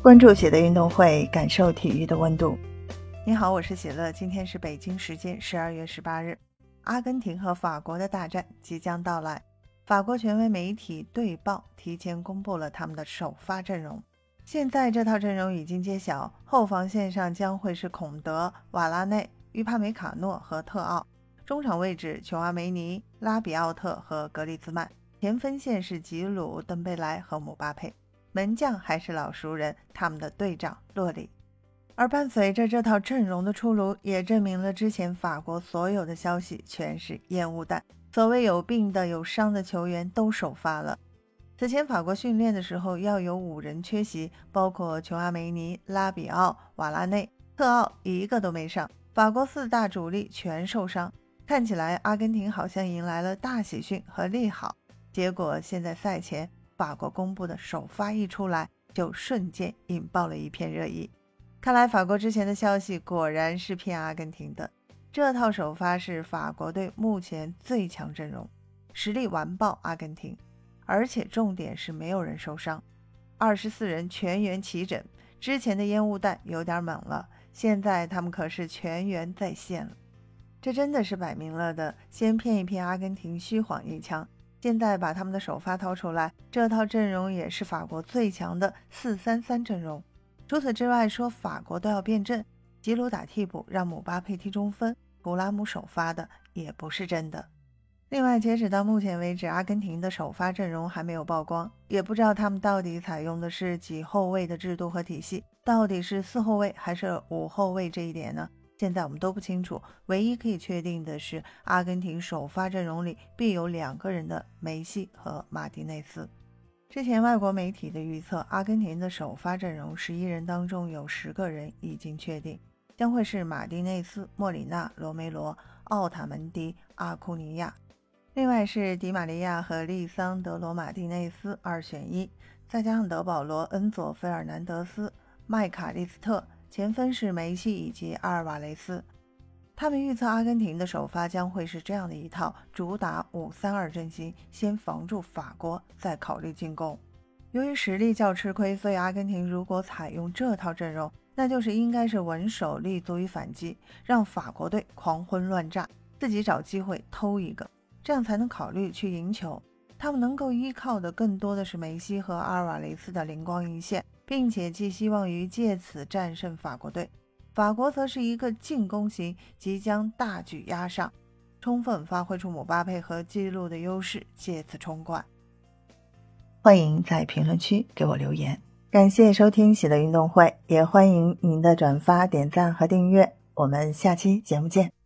关注喜乐运动会，感受体育的温度。你好，我是喜乐。今天是北京时间十二月十八日，阿根廷和法国的大战即将到来。法国权威媒体《队报》提前公布了他们的首发阵容。现在这套阵容已经揭晓，后防线上将会是孔德、瓦拉内、于帕梅卡诺和特奥；中场位置琼阿梅尼、拉比奥特和格里兹曼；前锋线是吉鲁、登贝莱和姆巴佩。门将还是老熟人，他们的队长洛里。而伴随着这套阵容的出炉，也证明了之前法国所有的消息全是烟雾弹。所谓有病的、有伤的球员都首发了。此前法国训练的时候要有五人缺席，包括琼阿梅尼、拉比奥、瓦拉内、特奥，一个都没上。法国四大主力全受伤，看起来阿根廷好像迎来了大喜讯和利好。结果现在赛前。法国公布的首发一出来，就瞬间引爆了一片热议。看来法国之前的消息果然是骗阿根廷的。这套首发是法国队目前最强阵容，实力完爆阿根廷，而且重点是没有人受伤，二十四人全员齐整。之前的烟雾弹有点猛了，现在他们可是全员在线了。这真的是摆明了的，先骗一骗阿根廷，虚晃一枪。现在把他们的首发掏出来，这套阵容也是法国最强的四三三阵容。除此之外，说法国都要变阵，吉鲁打替补，让姆巴佩踢中锋，图拉姆首发的也不是真的。另外，截止到目前为止，阿根廷的首发阵容还没有曝光，也不知道他们到底采用的是几后卫的制度和体系，到底是四后卫还是五后卫这一点呢？现在我们都不清楚，唯一可以确定的是，阿根廷首发阵容里必有两个人的梅西和马蒂内斯。之前外国媒体的预测，阿根廷的首发阵容十一人当中有十个人已经确定，将会是马蒂内斯、莫里纳、罗梅罗、奥塔门迪、阿库尼亚，另外是迪玛利亚和利桑德罗马蒂内斯二选一，再加上德保罗、恩佐、费尔南德斯、麦卡利斯特。前锋是梅西以及阿尔瓦雷斯，他们预测阿根廷的首发将会是这样的一套主打五三二阵型，先防住法国，再考虑进攻。由于实力较吃亏，所以阿根廷如果采用这套阵容，那就是应该是稳守立足于反击，让法国队狂轰乱炸，自己找机会偷一个，这样才能考虑去赢球。他们能够依靠的更多的是梅西和阿尔瓦雷斯的灵光一现。并且寄希望于借此战胜法国队，法国则是一个进攻型，即将大举压上，充分发挥出姆巴佩和记录的优势，借此冲冠。欢迎在评论区给我留言，感谢收听喜乐运动会，也欢迎您的转发、点赞和订阅，我们下期节目见。